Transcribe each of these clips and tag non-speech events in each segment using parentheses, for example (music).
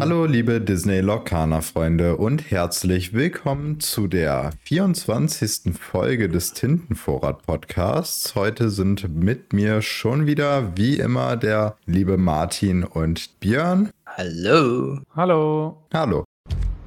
Hallo liebe Disney Lorcaner Freunde und herzlich willkommen zu der 24. Folge des Tintenvorrat Podcasts. Heute sind mit mir schon wieder wie immer der liebe Martin und Björn. Hallo. Hallo. Hallo.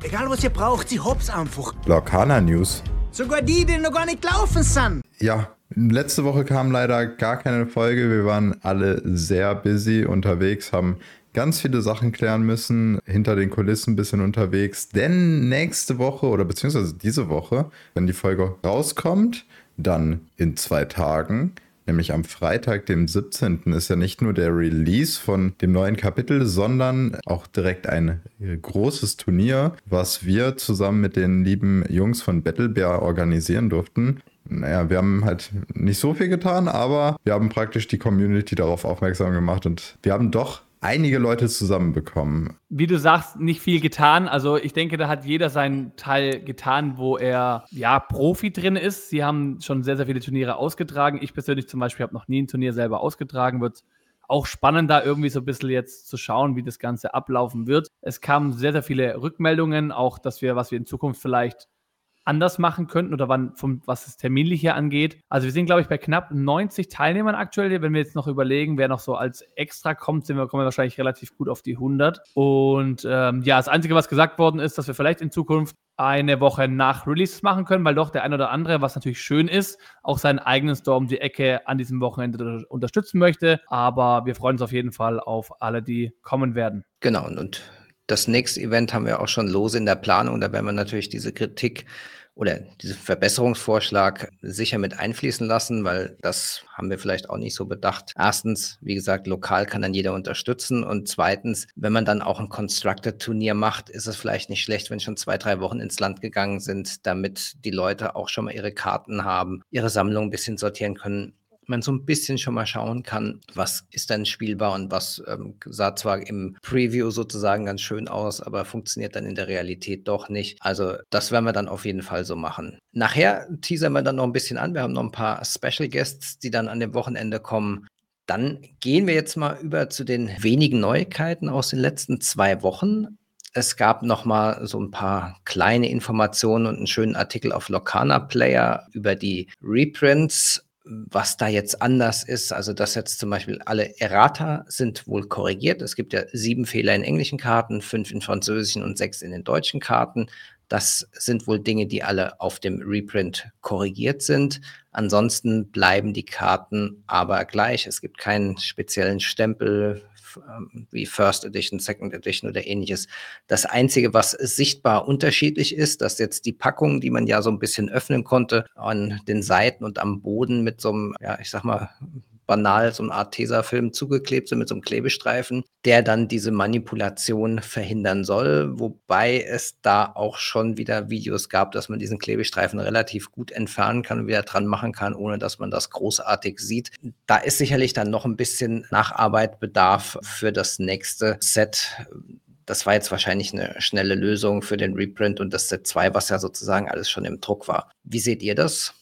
Egal was ihr braucht, sie hops einfach. Lorcaner News. Sogar die, die noch gar nicht laufen sind. Ja, letzte Woche kam leider gar keine Folge. Wir waren alle sehr busy unterwegs, haben ganz viele Sachen klären müssen, hinter den Kulissen ein bisschen unterwegs. Denn nächste Woche oder beziehungsweise diese Woche, wenn die Folge rauskommt, dann in zwei Tagen, nämlich am Freitag, dem 17. ist ja nicht nur der Release von dem neuen Kapitel, sondern auch direkt ein großes Turnier, was wir zusammen mit den lieben Jungs von Battlebear organisieren durften. Naja, wir haben halt nicht so viel getan, aber wir haben praktisch die Community darauf aufmerksam gemacht und wir haben doch einige Leute zusammenbekommen. Wie du sagst, nicht viel getan. Also ich denke, da hat jeder seinen Teil getan, wo er ja Profi drin ist. Sie haben schon sehr, sehr viele Turniere ausgetragen. Ich persönlich zum Beispiel habe noch nie ein Turnier selber ausgetragen. Wird auch spannend, da irgendwie so ein bisschen jetzt zu schauen, wie das Ganze ablaufen wird. Es kamen sehr, sehr viele Rückmeldungen, auch dass wir, was wir in Zukunft vielleicht anders machen könnten oder wann, vom, was das Terminliche angeht. Also wir sind, glaube ich, bei knapp 90 Teilnehmern aktuell. Wenn wir jetzt noch überlegen, wer noch so als extra kommt, sind wir, kommen wir wahrscheinlich relativ gut auf die 100. Und ähm, ja, das Einzige, was gesagt worden ist, dass wir vielleicht in Zukunft eine Woche nach Release machen können, weil doch der ein oder andere, was natürlich schön ist, auch seinen eigenen Store um die Ecke an diesem Wochenende unterstützen möchte. Aber wir freuen uns auf jeden Fall auf alle, die kommen werden. Genau, und das nächste Event haben wir auch schon lose in der Planung. Da werden wir natürlich diese Kritik oder diesen Verbesserungsvorschlag sicher mit einfließen lassen, weil das haben wir vielleicht auch nicht so bedacht. Erstens, wie gesagt, lokal kann dann jeder unterstützen. Und zweitens, wenn man dann auch ein Constructed-Turnier macht, ist es vielleicht nicht schlecht, wenn schon zwei, drei Wochen ins Land gegangen sind, damit die Leute auch schon mal ihre Karten haben, ihre Sammlung ein bisschen sortieren können man so ein bisschen schon mal schauen kann, was ist denn spielbar und was ähm, sah zwar im Preview sozusagen ganz schön aus, aber funktioniert dann in der Realität doch nicht. Also das werden wir dann auf jeden Fall so machen. Nachher teasern wir dann noch ein bisschen an. Wir haben noch ein paar Special Guests, die dann an dem Wochenende kommen. Dann gehen wir jetzt mal über zu den wenigen Neuigkeiten aus den letzten zwei Wochen. Es gab noch mal so ein paar kleine Informationen und einen schönen Artikel auf Locana Player über die Reprints was da jetzt anders ist. Also, dass jetzt zum Beispiel alle Errata sind wohl korrigiert. Es gibt ja sieben Fehler in englischen Karten, fünf in französischen und sechs in den deutschen Karten. Das sind wohl Dinge, die alle auf dem Reprint korrigiert sind. Ansonsten bleiben die Karten aber gleich. Es gibt keinen speziellen Stempel wie First Edition, Second Edition oder ähnliches. Das Einzige, was sichtbar unterschiedlich ist, dass jetzt die Packungen, die man ja so ein bisschen öffnen konnte, an den Seiten und am Boden mit so einem, ja, ich sag mal, banal so eine Art Tesafilm zugeklebt sind mit so einem Klebestreifen, der dann diese Manipulation verhindern soll, wobei es da auch schon wieder Videos gab, dass man diesen Klebestreifen relativ gut entfernen kann und wieder dran machen kann, ohne dass man das großartig sieht. Da ist sicherlich dann noch ein bisschen Nacharbeit bedarf für das nächste Set das war jetzt wahrscheinlich eine schnelle Lösung für den Reprint und das Set 2, was ja sozusagen alles schon im Druck war. Wie seht ihr das?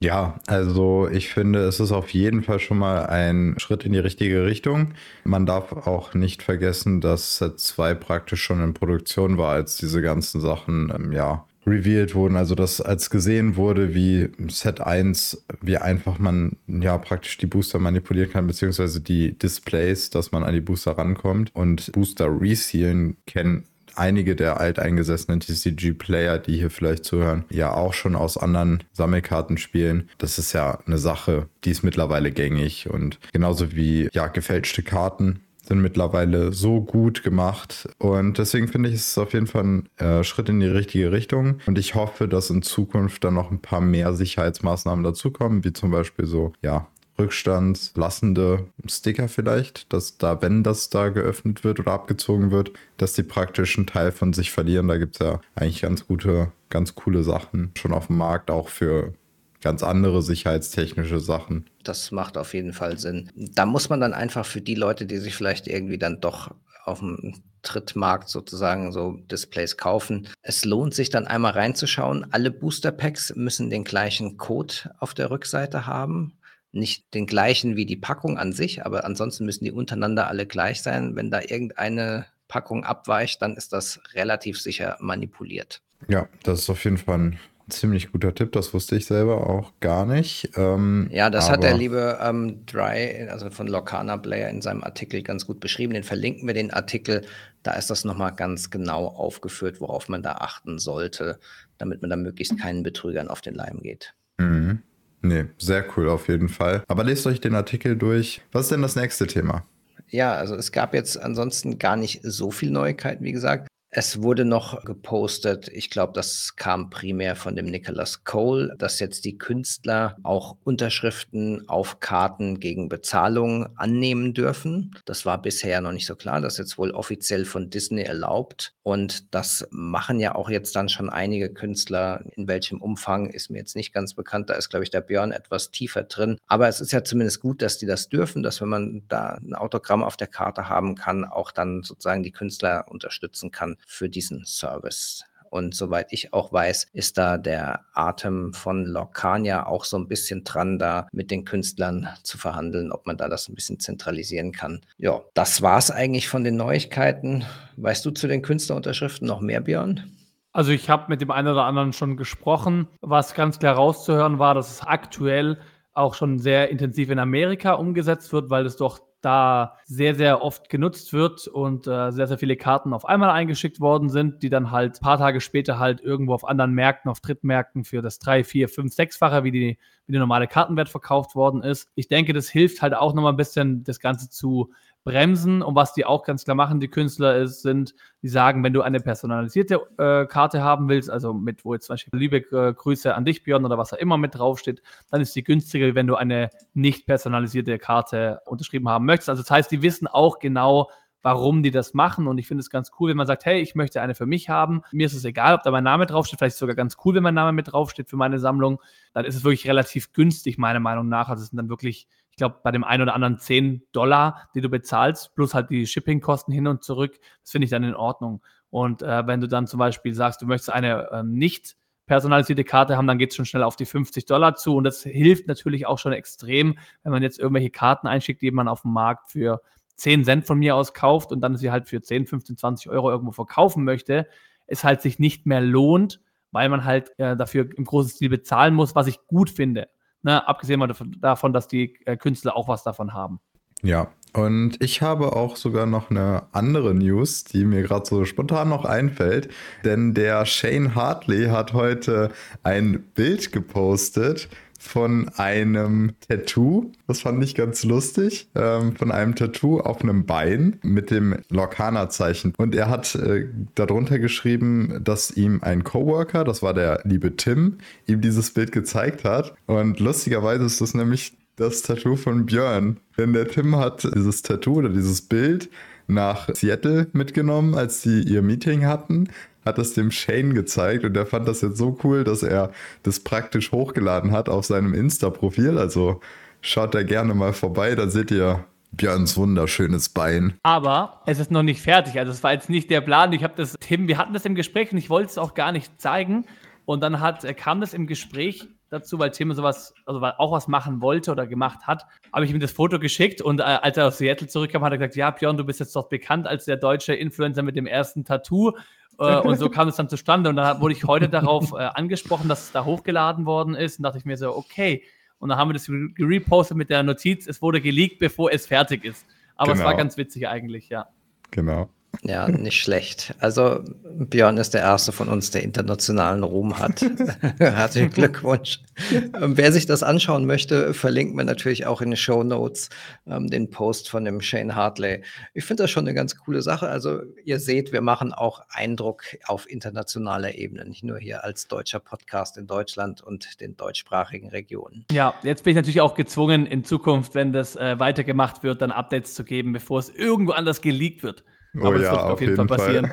Ja, also ich finde, es ist auf jeden Fall schon mal ein Schritt in die richtige Richtung. Man darf auch nicht vergessen, dass Set 2 praktisch schon in Produktion war, als diese ganzen Sachen, ähm, ja, revealed wurden. Also, dass als gesehen wurde, wie Set 1, wie einfach man ja praktisch die Booster manipulieren kann, beziehungsweise die Displays, dass man an die Booster rankommt und Booster resealen kennen einige der alteingesessenen TCG-Player, die hier vielleicht zuhören, ja auch schon aus anderen Sammelkarten spielen. Das ist ja eine Sache, die ist mittlerweile gängig und genauso wie ja gefälschte Karten sind mittlerweile so gut gemacht. Und deswegen finde ich, es auf jeden Fall ein äh, Schritt in die richtige Richtung. Und ich hoffe, dass in Zukunft dann noch ein paar mehr Sicherheitsmaßnahmen dazukommen, wie zum Beispiel so, ja, rückstandslassende Sticker vielleicht, dass da, wenn das da geöffnet wird oder abgezogen wird, dass die praktisch einen Teil von sich verlieren. Da gibt es ja eigentlich ganz gute, ganz coole Sachen schon auf dem Markt, auch für ganz andere sicherheitstechnische Sachen. Das macht auf jeden Fall Sinn. Da muss man dann einfach für die Leute, die sich vielleicht irgendwie dann doch auf dem Trittmarkt sozusagen so Displays kaufen. Es lohnt sich dann einmal reinzuschauen. Alle Booster Packs müssen den gleichen Code auf der Rückseite haben nicht den gleichen wie die Packung an sich, aber ansonsten müssen die untereinander alle gleich sein. Wenn da irgendeine Packung abweicht, dann ist das relativ sicher manipuliert. Ja, das ist auf jeden Fall ein ziemlich guter Tipp. Das wusste ich selber auch gar nicht. Ähm, ja, das hat der liebe ähm, Dry, also von Locana Player in seinem Artikel ganz gut beschrieben. Den verlinken wir den Artikel. Da ist das nochmal ganz genau aufgeführt, worauf man da achten sollte, damit man da möglichst keinen Betrügern auf den Leim geht. Mhm. Nee, sehr cool auf jeden Fall. Aber lest euch den Artikel durch. Was ist denn das nächste Thema? Ja, also es gab jetzt ansonsten gar nicht so viel Neuigkeiten, wie gesagt. Es wurde noch gepostet, ich glaube, das kam primär von dem Nicholas Cole, dass jetzt die Künstler auch Unterschriften auf Karten gegen Bezahlung annehmen dürfen. Das war bisher noch nicht so klar. Das ist jetzt wohl offiziell von Disney erlaubt. Und das machen ja auch jetzt dann schon einige Künstler. In welchem Umfang ist mir jetzt nicht ganz bekannt. Da ist, glaube ich, der Björn etwas tiefer drin. Aber es ist ja zumindest gut, dass die das dürfen, dass wenn man da ein Autogramm auf der Karte haben kann, auch dann sozusagen die Künstler unterstützen kann für diesen Service. Und soweit ich auch weiß, ist da der Atem von Lorcania auch so ein bisschen dran, da mit den Künstlern zu verhandeln, ob man da das ein bisschen zentralisieren kann. Ja, das war es eigentlich von den Neuigkeiten. Weißt du zu den Künstlerunterschriften noch mehr, Björn? Also ich habe mit dem einen oder anderen schon gesprochen. Was ganz klar rauszuhören war, dass es aktuell auch schon sehr intensiv in Amerika umgesetzt wird, weil es doch da sehr, sehr oft genutzt wird und äh, sehr, sehr viele Karten auf einmal eingeschickt worden sind, die dann halt paar Tage später halt irgendwo auf anderen Märkten, auf Drittmärkten für das 3, 4, 5, 6-fache, wie die, wie die normale Kartenwert verkauft worden ist. Ich denke, das hilft halt auch nochmal ein bisschen, das Ganze zu bremsen. Und was die auch ganz klar machen, die Künstler, ist, sind, die sagen, wenn du eine personalisierte äh, Karte haben willst, also mit, wo jetzt zum Beispiel liebe äh, Grüße an dich, Björn, oder was auch immer mit draufsteht, dann ist die günstiger, wenn du eine nicht personalisierte Karte unterschrieben haben möchtest. Also das heißt, die wissen auch genau, warum die das machen. Und ich finde es ganz cool, wenn man sagt, hey, ich möchte eine für mich haben. Mir ist es egal, ob da mein Name draufsteht. Vielleicht sogar ganz cool, wenn mein Name mit draufsteht für meine Sammlung. Dann ist es wirklich relativ günstig, meiner Meinung nach. Also es sind dann wirklich ich glaube, bei dem einen oder anderen 10 Dollar, die du bezahlst, plus halt die Shippingkosten hin und zurück, das finde ich dann in Ordnung. Und äh, wenn du dann zum Beispiel sagst, du möchtest eine äh, nicht personalisierte Karte haben, dann geht es schon schnell auf die 50 Dollar zu. Und das hilft natürlich auch schon extrem, wenn man jetzt irgendwelche Karten einschickt, die man auf dem Markt für 10 Cent von mir aus kauft und dann sie halt für 10, 15, 20 Euro irgendwo verkaufen möchte, es halt sich nicht mehr lohnt, weil man halt äh, dafür im großen Stil bezahlen muss, was ich gut finde. Ne, abgesehen davon, dass die äh, Künstler auch was davon haben. Ja, und ich habe auch sogar noch eine andere News, die mir gerade so spontan noch einfällt. Denn der Shane Hartley hat heute ein Bild gepostet von einem Tattoo. Das fand ich ganz lustig. Ähm, von einem Tattoo auf einem Bein mit dem Lorcaner-Zeichen. Und er hat äh, darunter geschrieben, dass ihm ein Coworker, das war der liebe Tim, ihm dieses Bild gezeigt hat. Und lustigerweise ist das nämlich das Tattoo von Björn. Denn der Tim hat dieses Tattoo oder dieses Bild nach Seattle mitgenommen, als sie ihr Meeting hatten hat das dem Shane gezeigt und der fand das jetzt so cool, dass er das praktisch hochgeladen hat auf seinem Insta-Profil. Also schaut da gerne mal vorbei, da seht ihr Björns wunderschönes Bein. Aber es ist noch nicht fertig. Also es war jetzt nicht der Plan. Ich habe das, Tim, wir hatten das im Gespräch und ich wollte es auch gar nicht zeigen. Und dann hat, kam das im Gespräch dazu, weil Tim sowas, also auch was machen wollte oder gemacht hat, habe ich ihm das Foto geschickt und äh, als er aus Seattle zurückkam, hat er gesagt, ja, Björn, du bist jetzt dort bekannt als der deutsche Influencer mit dem ersten Tattoo äh, und so kam es dann zustande. Und dann wurde ich heute darauf äh, angesprochen, dass es da hochgeladen worden ist. Und dachte ich mir so, okay. Und dann haben wir das repostet mit der Notiz, es wurde geleakt, bevor es fertig ist. Aber genau. es war genau. ganz witzig eigentlich, ja. Genau. Ja, nicht schlecht. Also Björn ist der erste von uns, der internationalen Ruhm hat. (laughs) Herzlichen Glückwunsch. Ähm, wer sich das anschauen möchte, verlinkt mir natürlich auch in den Show Notes ähm, den Post von dem Shane Hartley. Ich finde das schon eine ganz coole Sache. Also ihr seht, wir machen auch Eindruck auf internationaler Ebene, nicht nur hier als deutscher Podcast in Deutschland und den deutschsprachigen Regionen. Ja, jetzt bin ich natürlich auch gezwungen, in Zukunft, wenn das äh, weitergemacht wird, dann Updates zu geben, bevor es irgendwo anders geleakt wird. Oh Aber ja, auf, auf jeden, Fall passieren.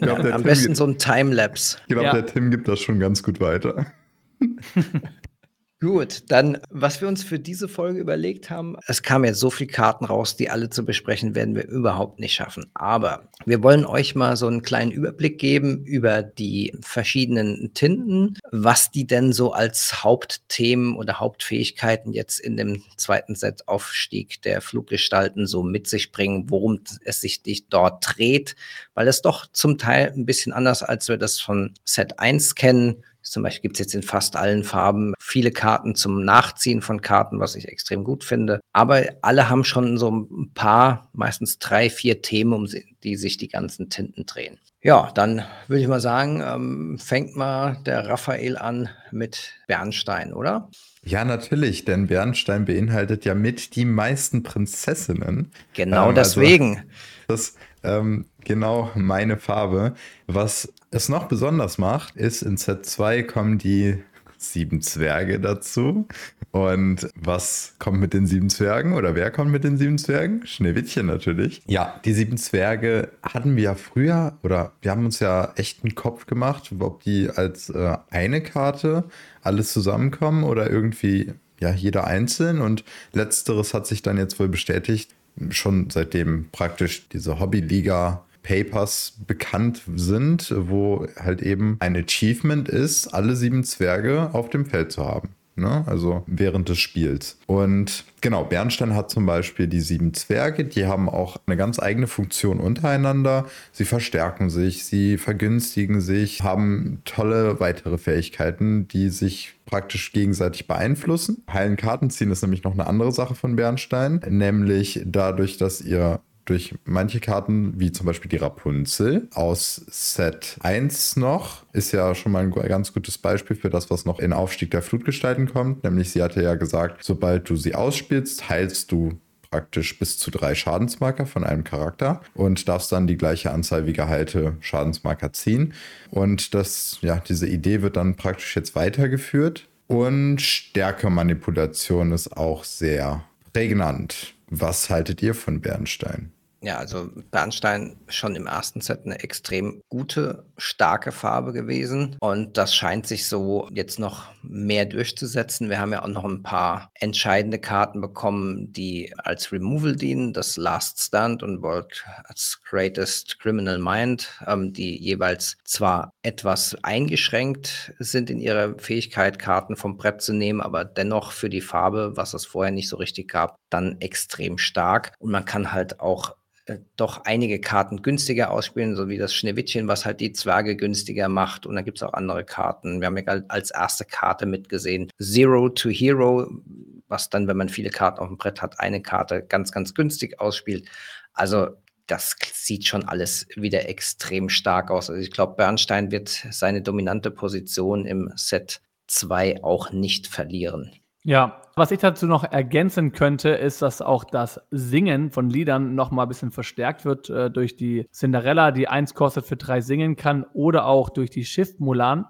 glaub, am Tim besten so ein Timelapse. Ich glaube, ja. der Tim gibt das schon ganz gut weiter. (laughs) Gut, dann, was wir uns für diese Folge überlegt haben, es kamen jetzt so viele Karten raus, die alle zu besprechen, werden wir überhaupt nicht schaffen. Aber wir wollen euch mal so einen kleinen Überblick geben über die verschiedenen Tinten, was die denn so als Hauptthemen oder Hauptfähigkeiten jetzt in dem zweiten Set-Aufstieg der Fluggestalten so mit sich bringen, worum es sich dort dreht, weil es doch zum Teil ein bisschen anders, als wir das von Set 1 kennen zum Beispiel gibt es jetzt in fast allen Farben viele Karten zum Nachziehen von Karten, was ich extrem gut finde. Aber alle haben schon so ein paar, meistens drei, vier Themen, um die sich die ganzen Tinten drehen. Ja, dann würde ich mal sagen, ähm, fängt mal der Raphael an mit Bernstein, oder? Ja, natürlich, denn Bernstein beinhaltet ja mit die meisten Prinzessinnen. Genau ähm, deswegen. Also das ähm, genau meine Farbe. Was es noch besonders macht, ist, in Set 2 kommen die sieben Zwerge dazu. Und was kommt mit den sieben Zwergen? Oder wer kommt mit den sieben Zwergen? Schneewittchen natürlich. Ja, die sieben Zwerge hatten wir ja früher, oder wir haben uns ja echt einen Kopf gemacht, ob die als äh, eine Karte alles zusammenkommen oder irgendwie ja jeder einzeln. Und letzteres hat sich dann jetzt wohl bestätigt, schon seitdem praktisch diese Hobbyliga Papers bekannt sind, wo halt eben ein Achievement ist, alle sieben Zwerge auf dem Feld zu haben. Ne? Also während des Spiels. Und genau, Bernstein hat zum Beispiel die sieben Zwerge, die haben auch eine ganz eigene Funktion untereinander. Sie verstärken sich, sie vergünstigen sich, haben tolle weitere Fähigkeiten, die sich praktisch gegenseitig beeinflussen. Heilen Karten ziehen ist nämlich noch eine andere Sache von Bernstein, nämlich dadurch, dass ihr durch manche Karten, wie zum Beispiel die Rapunzel aus Set 1 noch, ist ja schon mal ein ganz gutes Beispiel für das, was noch in Aufstieg der Flutgestalten kommt. Nämlich sie hatte ja gesagt, sobald du sie ausspielst, heilst du praktisch bis zu drei Schadensmarker von einem Charakter und darfst dann die gleiche Anzahl wie geheilte Schadensmarker ziehen. Und das, ja, diese Idee wird dann praktisch jetzt weitergeführt. Und Stärkemanipulation ist auch sehr prägnant. Was haltet ihr von Bernstein? Ja, also Bernstein schon im ersten Set eine extrem gute, starke Farbe gewesen. Und das scheint sich so jetzt noch mehr durchzusetzen. Wir haben ja auch noch ein paar entscheidende Karten bekommen, die als Removal dienen. Das Last Stand und World's Greatest Criminal Mind, ähm, die jeweils zwar etwas eingeschränkt sind in ihrer Fähigkeit, Karten vom Brett zu nehmen, aber dennoch für die Farbe, was es vorher nicht so richtig gab, dann extrem stark. Und man kann halt auch äh, doch einige Karten günstiger ausspielen, so wie das Schneewittchen, was halt die Zwerge günstiger macht. Und dann gibt es auch andere Karten. Wir haben ja als erste Karte mitgesehen Zero to Hero, was dann, wenn man viele Karten auf dem Brett hat, eine Karte ganz, ganz günstig ausspielt. Also das sieht schon alles wieder extrem stark aus. Also ich glaube, Bernstein wird seine dominante Position im Set 2 auch nicht verlieren. Ja, was ich dazu noch ergänzen könnte, ist, dass auch das Singen von Liedern noch mal ein bisschen verstärkt wird äh, durch die Cinderella, die eins kostet für drei singen kann, oder auch durch die Shift Mulan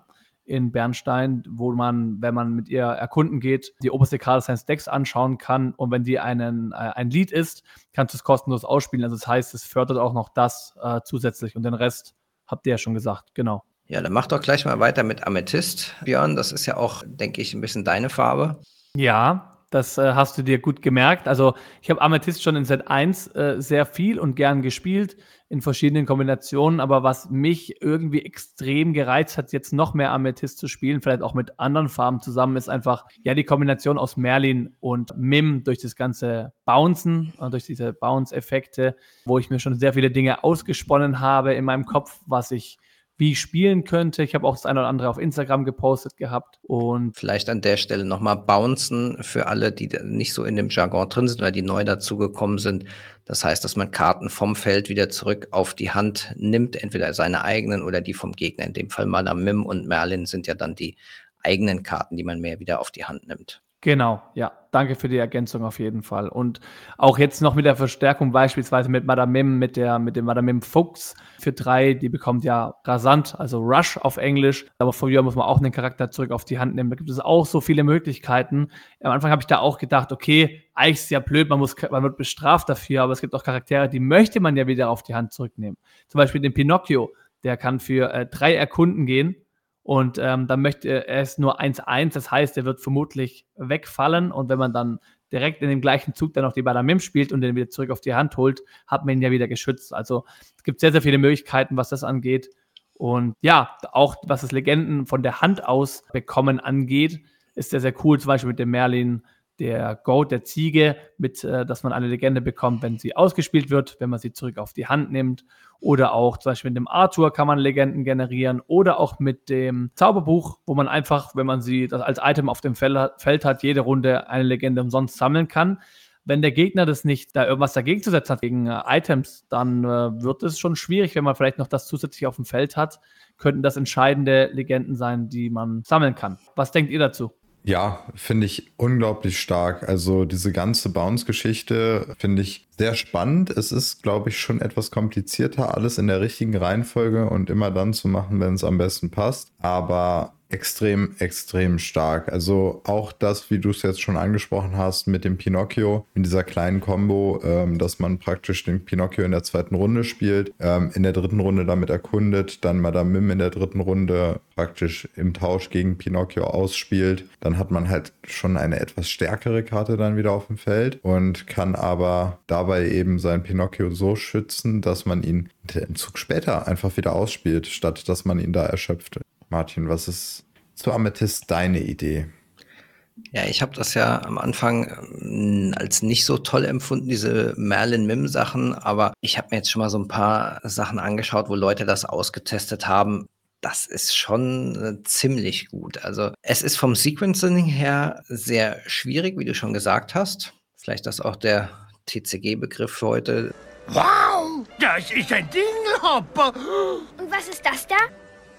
in Bernstein, wo man, wenn man mit ihr erkunden geht, die oberste Karte seines Decks anschauen kann und wenn die einen, äh, ein Lied ist, kannst du es kostenlos ausspielen. Also das heißt, es fördert auch noch das äh, zusätzlich und den Rest habt ihr ja schon gesagt, genau. Ja, dann mach doch gleich mal weiter mit Amethyst, Björn. Das ist ja auch, denke ich, ein bisschen deine Farbe. Ja, das äh, hast du dir gut gemerkt. Also ich habe Amethyst schon in Set 1 äh, sehr viel und gern gespielt in verschiedenen Kombinationen, aber was mich irgendwie extrem gereizt hat, jetzt noch mehr Amethyst zu spielen, vielleicht auch mit anderen Farben zusammen, ist einfach ja die Kombination aus Merlin und Mim durch das ganze Bouncen, äh, durch diese Bounce-Effekte, wo ich mir schon sehr viele Dinge ausgesponnen habe in meinem Kopf, was ich wie ich spielen könnte. Ich habe auch das eine oder andere auf Instagram gepostet gehabt. Und vielleicht an der Stelle nochmal bouncen für alle, die nicht so in dem Jargon drin sind oder die neu dazugekommen sind. Das heißt, dass man Karten vom Feld wieder zurück auf die Hand nimmt, entweder seine eigenen oder die vom Gegner. In dem Fall Madame Mim und Merlin sind ja dann die eigenen Karten, die man mehr wieder auf die Hand nimmt. Genau, ja. Danke für die Ergänzung auf jeden Fall. Und auch jetzt noch mit der Verstärkung beispielsweise mit Madame Mim, mit, der, mit dem Madame Mim Fuchs für drei, die bekommt ja rasant, also Rush auf Englisch. Aber früher muss man auch einen Charakter zurück auf die Hand nehmen. Da gibt es auch so viele Möglichkeiten. Am Anfang habe ich da auch gedacht, okay, eigentlich ist es ja blöd, man, muss, man wird bestraft dafür, aber es gibt auch Charaktere, die möchte man ja wieder auf die Hand zurücknehmen. Zum Beispiel den Pinocchio, der kann für äh, drei Erkunden gehen Und ähm, dann möchte er es nur 1-1, das heißt, er wird vermutlich wegfallen. Und wenn man dann direkt in dem gleichen Zug dann noch die Balamim spielt und den wieder zurück auf die Hand holt, hat man ihn ja wieder geschützt. Also es gibt sehr, sehr viele Möglichkeiten, was das angeht. Und ja, auch was das Legenden von der Hand aus bekommen angeht, ist sehr, sehr cool. Zum Beispiel mit dem Merlin der Goat, der Ziege, mit, äh, dass man eine Legende bekommt, wenn sie ausgespielt wird, wenn man sie zurück auf die Hand nimmt. Oder auch zum Beispiel mit dem Arthur kann man Legenden generieren. Oder auch mit dem Zauberbuch, wo man einfach, wenn man sie als Item auf dem Feld hat, jede Runde eine Legende umsonst sammeln kann. Wenn der Gegner das nicht, da irgendwas dagegen zu setzen hat gegen äh, Items, dann äh, wird es schon schwierig, wenn man vielleicht noch das zusätzlich auf dem Feld hat, könnten das entscheidende Legenden sein, die man sammeln kann. Was denkt ihr dazu? Ja, finde ich unglaublich stark. Also diese ganze Bounce-Geschichte finde ich sehr spannend. Es ist, glaube ich, schon etwas komplizierter, alles in der richtigen Reihenfolge und immer dann zu machen, wenn es am besten passt. Aber extrem, extrem stark. Also auch das, wie du es jetzt schon angesprochen hast, mit dem Pinocchio in dieser kleinen Combo, ähm, dass man praktisch den Pinocchio in der zweiten Runde spielt, ähm, in der dritten Runde damit erkundet, dann Madame Mim in der dritten Runde praktisch im Tausch gegen Pinocchio ausspielt. Dann hat man halt schon eine etwas stärkere Karte dann wieder auf dem Feld und kann aber dabei eben sein Pinocchio so schützen, dass man ihn im Zug später einfach wieder ausspielt, statt dass man ihn da erschöpft. Martin, was ist zu Amethyst deine Idee? Ja, ich habe das ja am Anfang ähm, als nicht so toll empfunden, diese Merlin-Mim-Sachen, aber ich habe mir jetzt schon mal so ein paar Sachen angeschaut, wo Leute das ausgetestet haben. Das ist schon äh, ziemlich gut. Also es ist vom Sequencing her sehr schwierig, wie du schon gesagt hast. Vielleicht das auch der TCG-Begriff für heute. Wow, das ist ein Dingelhopper. Und was ist das da?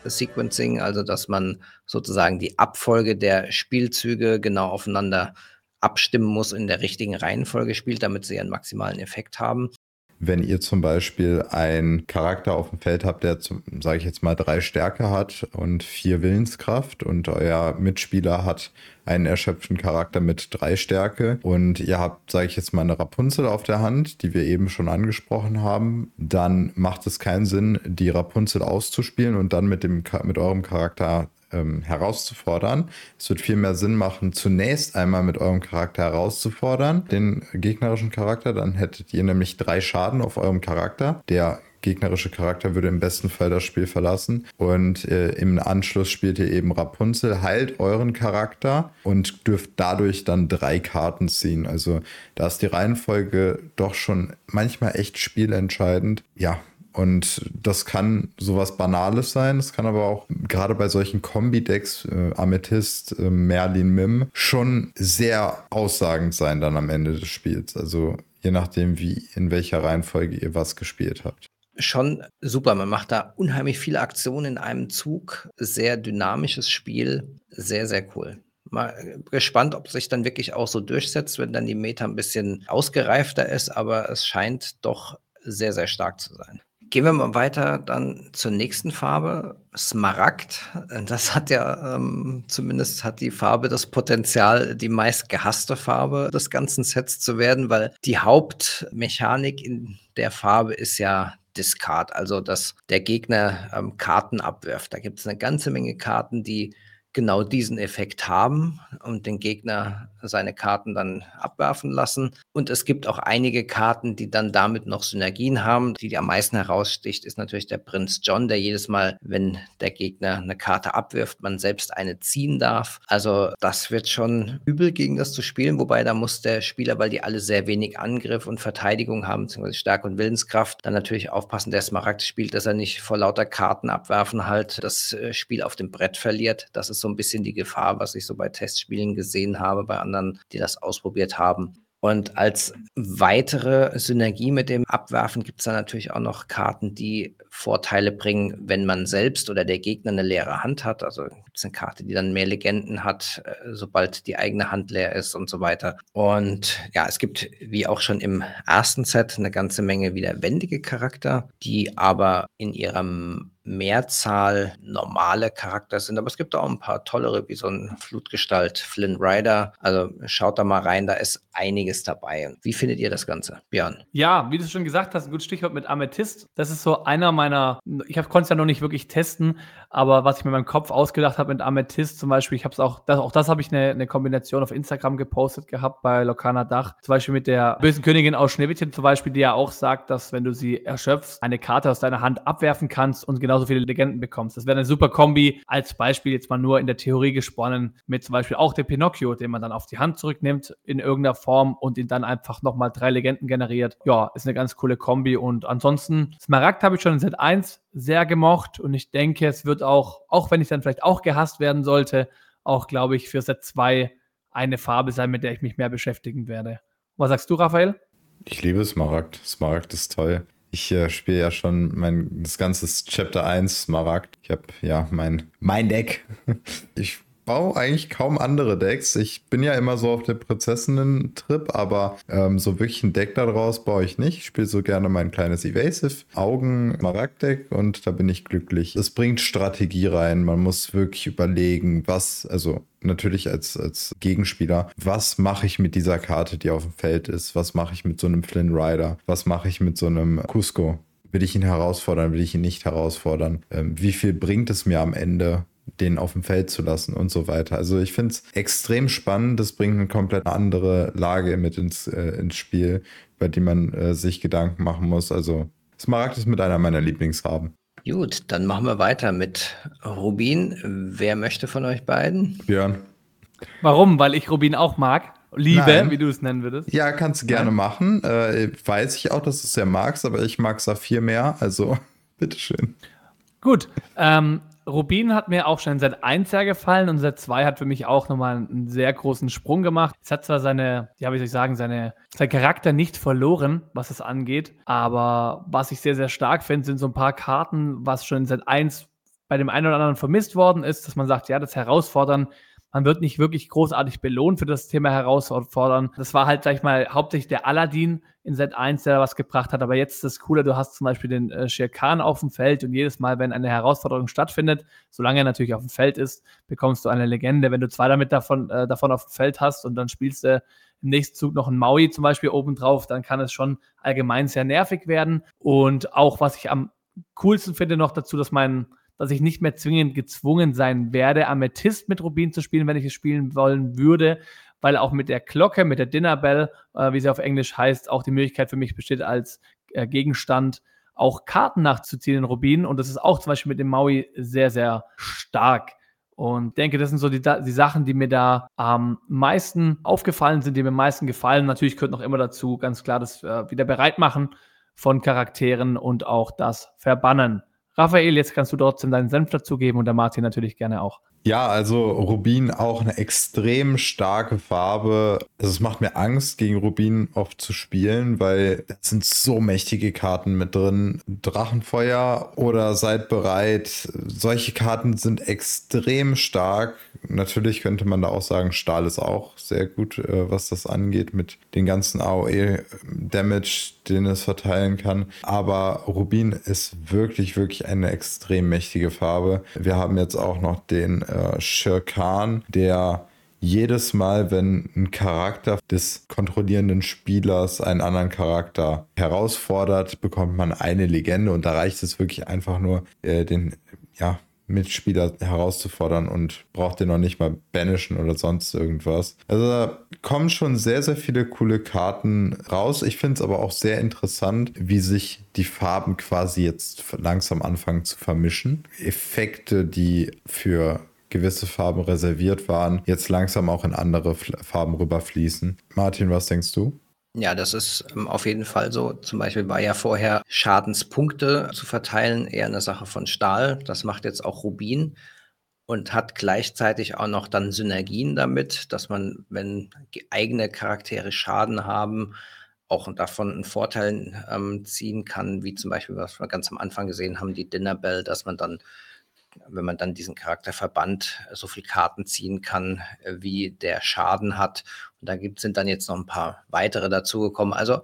Sequencing, also dass man sozusagen die Abfolge der Spielzüge genau aufeinander abstimmen muss, in der richtigen Reihenfolge spielt, damit sie einen maximalen Effekt haben wenn ihr zum Beispiel einen Charakter auf dem Feld habt, der, sage ich jetzt mal, drei Stärke hat und vier Willenskraft und euer Mitspieler hat einen erschöpften Charakter mit drei Stärke und ihr habt, sage ich jetzt mal, eine Rapunzel auf der Hand, die wir eben schon angesprochen haben, dann macht es keinen Sinn, die Rapunzel auszuspielen und dann mit, dem, mit eurem Charakter ähm, herauszufordern. Es wird viel mehr Sinn machen, zunächst einmal mit eurem Charakter herauszufordern, den gegnerischen Charakter. Dann hättet ihr nämlich drei Schaden auf eurem Charakter. Der gegnerische Charakter würde im besten Fall das Spiel verlassen. Und äh, im Anschluss spielt ihr eben Rapunzel, heilt euren Charakter und dürft dadurch dann drei Karten ziehen. Also da ist die Reihenfolge doch schon manchmal echt spielentscheidend. Ja, und das kann sowas Banales sein. Es kann aber auch gerade bei solchen Kombi-Decks, äh, Amethyst, äh, Merlin, Mim, schon sehr aussagend sein dann am Ende des Spiels. Also je nachdem, wie, in welcher Reihenfolge ihr was gespielt habt. Schon super. Man macht da unheimlich viele Aktionen in einem Zug. Sehr dynamisches Spiel. Sehr, sehr cool mal gespannt, ob sich dann wirklich auch so durchsetzt, wenn dann die Meta ein bisschen ausgereifter ist, aber es scheint doch sehr, sehr stark zu sein. Gehen wir mal weiter dann zur nächsten Farbe, Smaragd. Das hat ja ähm, zumindest hat die Farbe das Potenzial, die meist gehasste Farbe des ganzen Sets zu werden, weil die Hauptmechanik in der Farbe ist ja Discard, also dass der Gegner ähm, Karten abwirft. Da gibt es eine ganze Menge Karten, die genau diesen Effekt haben und den Gegner seine Karten dann abwerfen lassen. Und es gibt auch einige Karten, die dann damit noch Synergien haben. Die, die am meisten heraussticht, ist natürlich der Prinz John, der jedes Mal, wenn der Gegner eine Karte abwirft, man selbst eine ziehen darf. Also das wird schon übel gegen das zu spielen, wobei da muss der Spieler, weil die alle sehr wenig Angriff und Verteidigung haben, beziehungsweise Stärke und Willenskraft, dann natürlich aufpassen, der Smaragd spielt, dass er nicht vor lauter Karten abwerfen halt das äh, Spiel auf dem Brett verliert. Das ist so ein bisschen die Gefahr, was ich so bei Testspielen gesehen habe, bei anderen, die das ausprobiert haben. Und als weitere Synergie mit dem Abwerfen gibt es dann natürlich auch noch Karten, die Vorteile bringen, wenn man selbst oder der Gegner eine leere Hand hat. Also gibt es eine Karte, die dann mehr Legenden hat, äh, sobald die eigene Hand leer ist und so weiter. Und ja, es gibt, wie auch schon im ersten Set, eine ganze Menge wieder wendige Charakter, die aber in ihrem Mehrzahl normale Charakter sind, aber es gibt auch ein paar tollere, wie so ein Flutgestalt Flynn Rider. Also schaut da mal rein, da ist einiges dabei. Wie findet ihr das Ganze, Björn? Ja, wie du schon gesagt hast, ein gutes Stichwort mit Amethyst. Das ist so einer meiner, meiner, ich konnte es ja noch nicht wirklich testen, aber was ich mir in meinem Kopf ausgedacht habe mit Amethyst zum Beispiel, ich habe es auch, das, auch das habe ich eine, eine, Kombination auf Instagram gepostet gehabt bei Lokana Dach, zum Beispiel mit der bösen Königin aus Schneewittchen zum Beispiel, die ja auch sagt, dass wenn du sie erschöpfst, eine Karte aus deiner Hand abwerfen kannst und genauso viele Legenden bekommst. Das wäre eine super Kombi als Beispiel jetzt mal nur in der Theorie gesponnen mit zum Beispiel auch dem Pinocchio, den man dann auf die Hand zurücknimmt in irgendeiner Form und ihn dann einfach nochmal drei Legenden generiert. Ja, ist eine ganz coole Kombi und ansonsten Smaragd habe ich schon seit 2001 sehr gemocht und ich denke, es wird auch, auch wenn ich dann vielleicht auch gehasst werden sollte, auch, glaube ich, für Set 2 eine Farbe sein, mit der ich mich mehr beschäftigen werde. Was sagst du, Raphael? Ich liebe Smaragd. Smaragd ist toll. Ich äh, spiele ja schon mein das ganze Chapter 1 Smaragd. Ich habe ja mein, mein Deck. (laughs) ich baue eigentlich kaum andere Decks. Ich bin ja immer so auf der Prinzessinnen-Trip, aber ähm, so wirklich ein Deck daraus baue ich nicht. Ich spiele so gerne mein kleines Evasive Augen Maragd-Deck und da bin ich glücklich. Es bringt Strategie rein. Man muss wirklich überlegen, was, also natürlich als, als Gegenspieler, was mache ich mit dieser Karte, die auf dem Feld ist? Was mache ich mit so einem Flynn Rider? Was mache ich mit so einem Cusco? Will ich ihn herausfordern? Will ich ihn nicht herausfordern? Ähm, wie viel bringt es mir am Ende? Den auf dem Feld zu lassen und so weiter. Also ich finde es extrem spannend. Das bringt eine komplett andere Lage mit ins, äh, ins Spiel, bei die man äh, sich Gedanken machen muss. Also Smaragd ist mit einer meiner Lieblingsfarben. Gut, dann machen wir weiter mit Rubin. Wer möchte von euch beiden? Björn. Warum? Weil ich Rubin auch mag. Liebe, Nein. wie du es nennen würdest. Ja, kannst du gerne Nein. machen. Äh, weiß ich auch, dass du es sehr magst, aber ich mag Saphir mehr. Also, (laughs) bitteschön. Gut. Ähm, Rubin hat mir auch schon seit 1 sehr gefallen und seit 2 hat für mich auch nochmal einen sehr großen Sprung gemacht. Es hat zwar seine, ja, wie soll ich sagen, seine, sein Charakter nicht verloren, was es angeht, aber was ich sehr, sehr stark finde, sind so ein paar Karten, was schon seit 1 bei dem einen oder anderen vermisst worden ist, dass man sagt, ja, das Herausfordern man wird nicht wirklich großartig belohnt für das Thema herausfordern. Das war halt, sag ich mal, hauptsächlich der Aladdin in Set 1, der was gebracht hat. Aber jetzt ist das Coole, du hast zum Beispiel den äh, Shere auf dem Feld und jedes Mal, wenn eine Herausforderung stattfindet, solange er natürlich auf dem Feld ist, bekommst du eine Legende. Wenn du zwei damit davon, äh, davon auf dem Feld hast und dann spielst du im nächsten Zug noch ein Maui zum Beispiel obendrauf, dann kann es schon allgemein sehr nervig werden. Und auch, was ich am coolsten finde noch dazu, dass mein dass ich nicht mehr zwingend gezwungen sein werde, Amethyst mit Rubin zu spielen, wenn ich es spielen wollen würde, weil auch mit der Glocke, mit der Dinner Bell, äh, wie sie auf Englisch heißt, auch die Möglichkeit für mich besteht, als äh, Gegenstand auch Karten nachzuziehen in Rubin. Und das ist auch zum Beispiel mit dem Maui sehr, sehr stark. Und denke, das sind so die, die Sachen, die mir da am meisten aufgefallen sind, die mir am meisten gefallen. Natürlich gehört noch immer dazu ganz klar das äh, wieder bereit machen von Charakteren und auch das Verbannen. Raphael, jetzt kannst du trotzdem deinen Senf dazugeben und der Martin natürlich gerne auch. Ja, also Rubin auch eine extrem starke Farbe. Also es macht mir Angst, gegen Rubin oft zu spielen, weil da sind so mächtige Karten mit drin. Drachenfeuer oder seid bereit. Solche Karten sind extrem stark. Natürlich könnte man da auch sagen, Stahl ist auch sehr gut, äh, was das angeht, mit den ganzen AOE-Damage, den es verteilen kann. Aber Rubin ist wirklich, wirklich eine extrem mächtige Farbe. Wir haben jetzt auch noch den äh, Shirkan, der jedes Mal, wenn ein Charakter des kontrollierenden Spielers einen anderen Charakter herausfordert, bekommt man eine Legende und da reicht es wirklich einfach nur, äh, den ja, Mitspieler herauszufordern und braucht den noch nicht mal banishen oder sonst irgendwas. Also da kommen schon sehr, sehr viele coole Karten raus. Ich finde es aber auch sehr interessant, wie sich die Farben quasi jetzt langsam anfangen zu vermischen. Effekte, die für gewisse Farben reserviert waren, jetzt langsam auch in andere Farben rüberfließen. Martin, was denkst du? Ja, das ist ähm, auf jeden Fall so. Zum Beispiel war ja vorher Schadenspunkte zu verteilen eher eine Sache von Stahl. Das macht jetzt auch Rubin und hat gleichzeitig auch noch dann Synergien damit, dass man, wenn eigene Charaktere Schaden haben, auch davon einen Vorteil ähm, ziehen kann, wie zum Beispiel, was wir ganz am Anfang gesehen haben, die Dinner Bell, dass man dann wenn man dann diesen Charakter verbannt, äh, so viel Karten ziehen kann, äh, wie der Schaden hat. Und da gibt, sind dann jetzt noch ein paar weitere dazugekommen. Also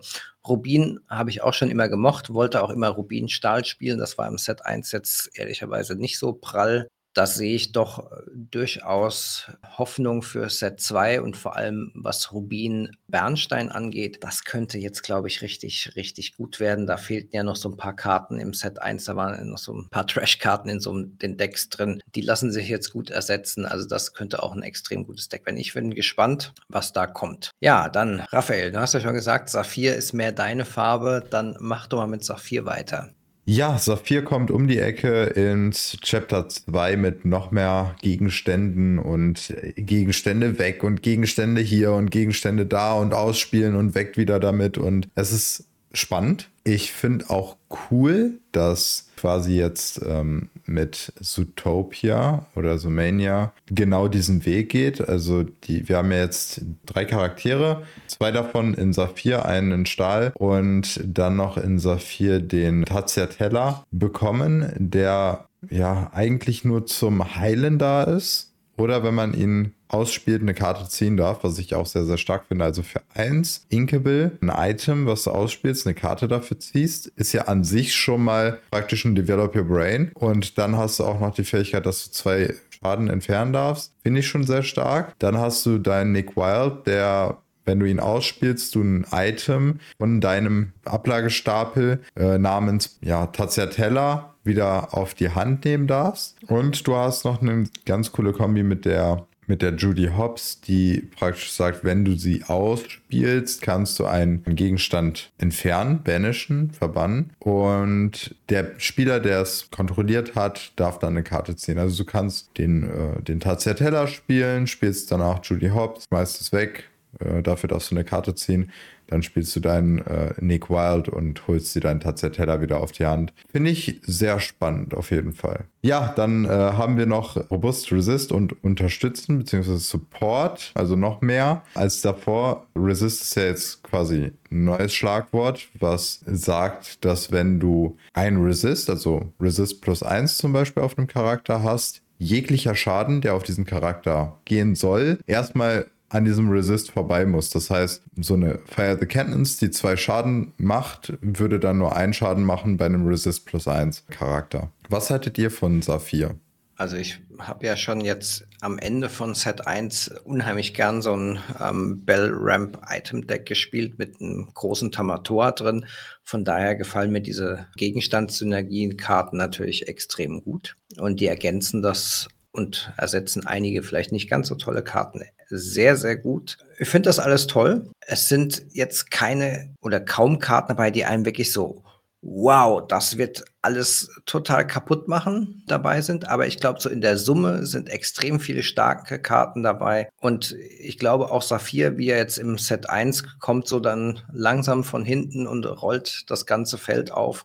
Rubin habe ich auch schon immer gemocht, wollte auch immer Rubin Stahl spielen. Das war im Set 1 jetzt ehrlicherweise nicht so prall da sehe ich doch äh, durchaus Hoffnung für Set 2 und vor allem was Rubin Bernstein angeht. Das könnte jetzt, glaube ich, richtig, richtig gut werden. Da fehlten ja noch so ein paar Karten im Set 1. Da waren noch so ein paar Trash-Karten in so den Decks drin. Die lassen sich jetzt gut ersetzen. Also das könnte auch ein extrem gutes Deck werden. Ich bin gespannt, was da kommt. Ja, dann Raphael, du hast ja schon gesagt, Saphir ist mehr deine Farbe. Dann mach doch mal mit Saphir weiter. Ja, Saphir kommt um die Ecke ins Chapter 2 mit noch mehr Gegenständen und Gegenstände weg und Gegenstände hier und Gegenstände da und ausspielen und weg wieder damit. Und es ist spannend. Ich finde auch cool, dass quasi jetzt ähm, mit Zootopia oder Zoomania genau diesen Weg geht. Also die, wir haben ja jetzt drei Charaktere, zwei davon in Saphir, einen in Stahl und dann noch in Saphir den Taziatella bekommen, der ja eigentlich nur zum Heilen da ist. Oder wenn man ihn ausspielt, eine Karte ziehen darf, was ich auch sehr, sehr stark finde. Also für eins, Inkable, ein Item, was du ausspielst, eine Karte dafür ziehst, ist ja an sich schon mal praktisch ein Develop Your Brain. Und dann hast du auch noch die Fähigkeit, dass du zwei Schaden entfernen darfst. Finde ich schon sehr stark. Dann hast du deinen Nick Wild, der wenn du ihn ausspielst, du ein Item von deinem Ablagestapel äh, namens ja, Taziatella wieder auf die Hand nehmen darfst. Und du hast noch eine ganz coole Kombi mit der mit der Judy Hobbs, die praktisch sagt, wenn du sie ausspielst, kannst du einen Gegenstand entfernen, banishen, verbannen. Und der Spieler, der es kontrolliert hat, darf dann eine Karte ziehen. Also du kannst den, äh, den Taziatella spielen, spielst danach Judy Hobbs, schmeißt es weg. Äh, dafür darfst du eine Karte ziehen. Dann spielst du deinen äh, Nick Wild und holst dir deinen Tazeteller wieder auf die Hand. Finde ich sehr spannend auf jeden Fall. Ja, dann äh, haben wir noch Robust Resist und Unterstützen bzw. Support, also noch mehr als davor. Resist ist ja jetzt quasi ein neues Schlagwort, was sagt, dass wenn du ein Resist, also Resist plus 1 zum Beispiel auf einem Charakter hast, jeglicher Schaden, der auf diesen Charakter gehen soll, erstmal an diesem Resist vorbei muss. Das heißt, so eine Fire the Cannons, die zwei Schaden macht, würde dann nur einen Schaden machen bei einem Resist plus 1 Charakter. Was haltet ihr von Saphir? Also ich habe ja schon jetzt am Ende von Set 1 unheimlich gern so ein ähm, Bell Ramp Item Deck gespielt mit einem großen Tamator drin. Von daher gefallen mir diese Gegenstandssynergien-Karten natürlich extrem gut. Und die ergänzen das und ersetzen einige vielleicht nicht ganz so tolle Karten sehr, sehr gut. Ich finde das alles toll. Es sind jetzt keine oder kaum Karten dabei, die einem wirklich so, wow, das wird alles total kaputt machen dabei sind. Aber ich glaube, so in der Summe sind extrem viele starke Karten dabei. Und ich glaube auch Saphir, wie er jetzt im Set 1 kommt, so dann langsam von hinten und rollt das ganze Feld auf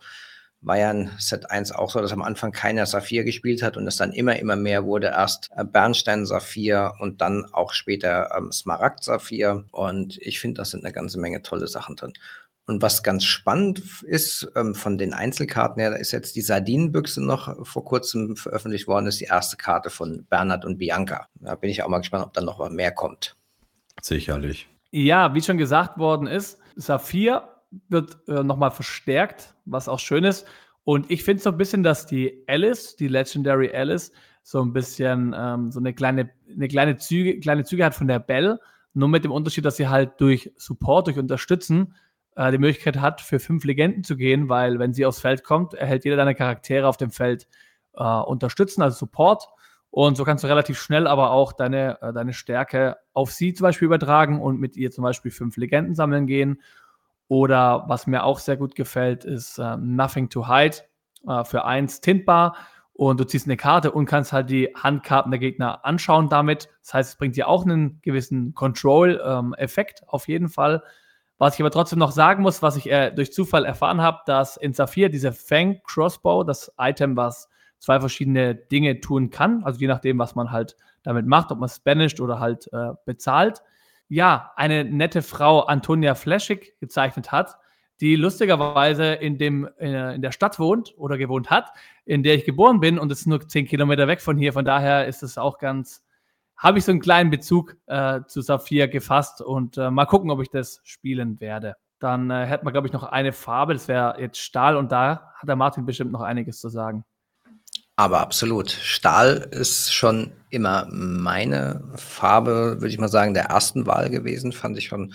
war ja in Set 1 auch so, dass am Anfang keiner Saphir gespielt hat und es dann immer, immer mehr wurde. Erst äh, Bernstein Saphir und dann auch später ähm, Smaragd Saphir. Und ich finde, das sind eine ganze Menge tolle Sachen drin. Und was ganz spannend ist ähm, von den Einzelkarten her, da ist jetzt die Sardinenbüchse noch vor kurzem veröffentlicht worden, ist die erste Karte von Bernhard und Bianca. Da bin ich auch mal gespannt, ob da noch mehr kommt. Sicherlich. Ja, wie schon gesagt worden ist, Saphir wird äh, nochmal verstärkt, was auch schön ist. Und ich finde so ein bisschen, dass die Alice, die Legendary Alice, so ein bisschen ähm, so eine kleine, eine kleine Züge, kleine Züge hat von der Bell, nur mit dem Unterschied, dass sie halt durch Support, durch Unterstützen äh, die Möglichkeit hat, für fünf Legenden zu gehen, weil wenn sie aufs Feld kommt, erhält jeder deiner Charaktere auf dem Feld äh, Unterstützen, also Support. Und so kannst du relativ schnell aber auch deine, äh, deine Stärke auf sie zum Beispiel übertragen und mit ihr zum Beispiel fünf Legenden sammeln gehen oder was mir auch sehr gut gefällt, ist äh, Nothing to Hide äh, für eins tintbar. Und du ziehst eine Karte und kannst halt die Handkarten der Gegner anschauen damit. Das heißt, es bringt dir auch einen gewissen Control-Effekt ähm, auf jeden Fall. Was ich aber trotzdem noch sagen muss, was ich äh, durch Zufall erfahren habe, dass in Saphir diese Fang Crossbow, das Item, was zwei verschiedene Dinge tun kann, also je nachdem, was man halt damit macht, ob man es banisht oder halt äh, bezahlt, ja, eine nette Frau Antonia Fleschig gezeichnet hat, die lustigerweise in, dem, äh, in der Stadt wohnt oder gewohnt hat, in der ich geboren bin und es ist nur zehn Kilometer weg von hier. Von daher ist es auch ganz, habe ich so einen kleinen Bezug äh, zu Saphir gefasst und äh, mal gucken, ob ich das spielen werde. Dann äh, hätten wir, glaube ich, noch eine Farbe, das wäre jetzt Stahl und da hat der Martin bestimmt noch einiges zu sagen. Aber absolut. Stahl ist schon immer meine Farbe, würde ich mal sagen, der ersten Wahl gewesen. Fand ich schon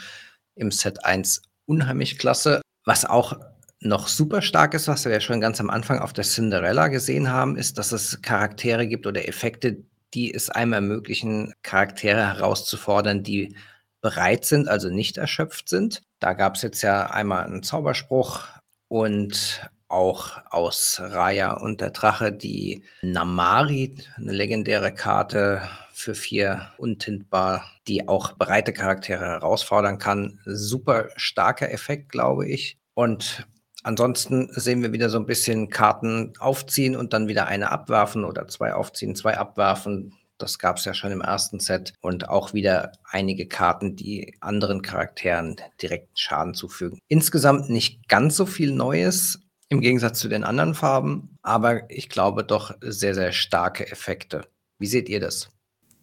im Set 1 unheimlich klasse. Was auch noch super stark ist, was wir ja schon ganz am Anfang auf der Cinderella gesehen haben, ist, dass es Charaktere gibt oder Effekte, die es einem ermöglichen, Charaktere herauszufordern, die bereit sind, also nicht erschöpft sind. Da gab es jetzt ja einmal einen Zauberspruch und auch aus Raya und der Drache die Namari, eine legendäre Karte für vier untintbar, die auch breite Charaktere herausfordern kann. Super starker Effekt, glaube ich. Und ansonsten sehen wir wieder so ein bisschen Karten aufziehen und dann wieder eine abwerfen oder zwei aufziehen, zwei abwerfen. Das gab es ja schon im ersten Set. Und auch wieder einige Karten, die anderen Charakteren direkten Schaden zufügen. Insgesamt nicht ganz so viel Neues im Gegensatz zu den anderen Farben, aber ich glaube doch sehr, sehr starke Effekte. Wie seht ihr das?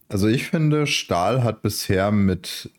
Also ich finde, Stahl hat bisher mit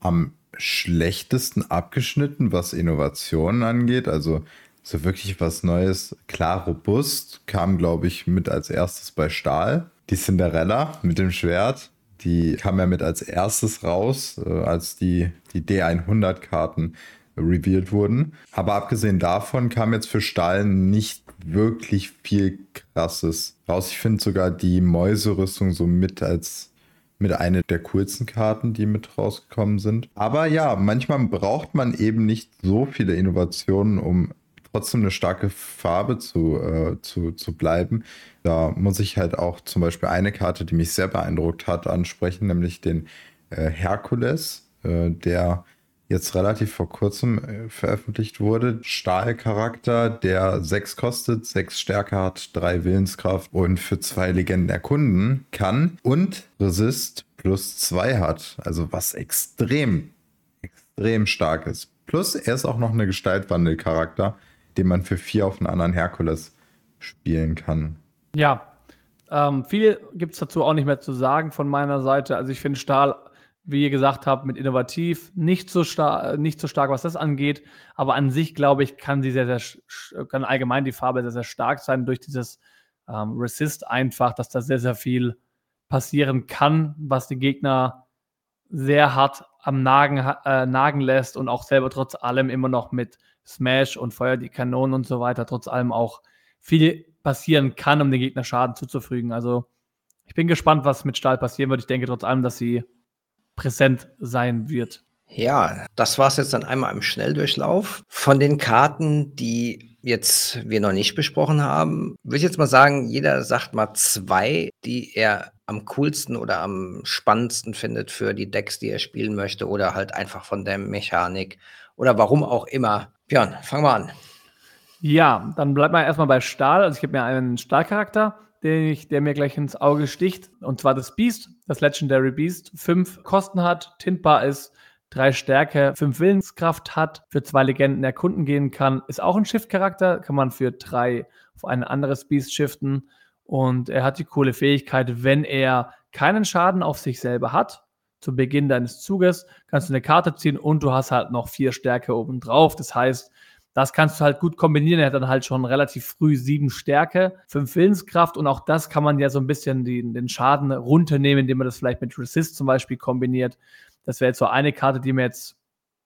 am schlechtesten abgeschnitten, was Innovationen angeht. Also so wirklich was Neues. Klar, robust kam, glaube ich, mit als erstes bei Stahl. Die Cinderella mit dem Schwert, die kam ja mit als erstes raus, äh, als die, die D100-Karten revealed wurden. Aber abgesehen davon kam jetzt für Stahl nicht wirklich viel krasses raus. Ich finde sogar die Mäuserüstung so mit als mit einer der coolsten Karten, die mit rausgekommen sind. Aber ja, manchmal braucht man eben nicht so viele Innovationen, um trotzdem eine starke Farbe zu, äh, zu, zu bleiben. Da muss ich halt auch zum Beispiel eine Karte, die mich sehr beeindruckt hat, ansprechen, nämlich den äh, Herkules, äh, der jetzt relativ vor kurzem äh, veröffentlicht wurde. Stahlcharakter, der sechs kostet, sechs Stärke hat, drei Willenskraft und für zwei Legenden erkunden kann und Resist plus zwei hat. Also was extrem, extrem stark ist. Plus er ist auch noch eine Gestaltwandelcharakter, den man für vier auf einen anderen Herkules spielen kann. Ja, ähm, viel gibt es dazu auch nicht mehr zu sagen von meiner Seite. Also ich finde Stahl wie ihr gesagt habt, mit innovativ, nicht so, nicht so stark, was das angeht. Aber an sich, glaube ich, kann sie sehr, sehr, kann allgemein die Farbe sehr, sehr stark sein durch dieses ähm, Resist einfach, dass da sehr, sehr viel passieren kann, was die Gegner sehr hart am Nagen, äh, nagen lässt und auch selber trotz allem immer noch mit Smash und Feuer die Kanonen und so weiter, trotz allem auch viel passieren kann, um den Gegner Schaden zuzufügen. Also ich bin gespannt, was mit Stahl passieren wird. Ich denke trotz allem, dass sie präsent sein wird. Ja, das war es jetzt dann einmal im Schnelldurchlauf. Von den Karten, die jetzt wir noch nicht besprochen haben, würde ich jetzt mal sagen, jeder sagt mal zwei, die er am coolsten oder am spannendsten findet für die Decks, die er spielen möchte oder halt einfach von der Mechanik oder warum auch immer. Björn, fang mal an. Ja, dann bleibt man erstmal bei Stahl. Also ich habe mir einen Stahlcharakter den ich, der mir gleich ins Auge sticht. Und zwar das Beast, das Legendary Beast. Fünf Kosten hat, tintbar ist, drei Stärke, fünf Willenskraft hat, für zwei Legenden erkunden gehen kann. Ist auch ein Shift-Charakter, kann man für drei auf ein anderes Beast shiften. Und er hat die coole Fähigkeit, wenn er keinen Schaden auf sich selber hat, zu Beginn deines Zuges, kannst du eine Karte ziehen und du hast halt noch vier Stärke obendrauf. Das heißt, das kannst du halt gut kombinieren. Er hat dann halt schon relativ früh sieben Stärke, fünf Willenskraft und auch das kann man ja so ein bisschen den, den Schaden runternehmen, indem man das vielleicht mit Resist zum Beispiel kombiniert. Das wäre jetzt so eine Karte, die mir jetzt,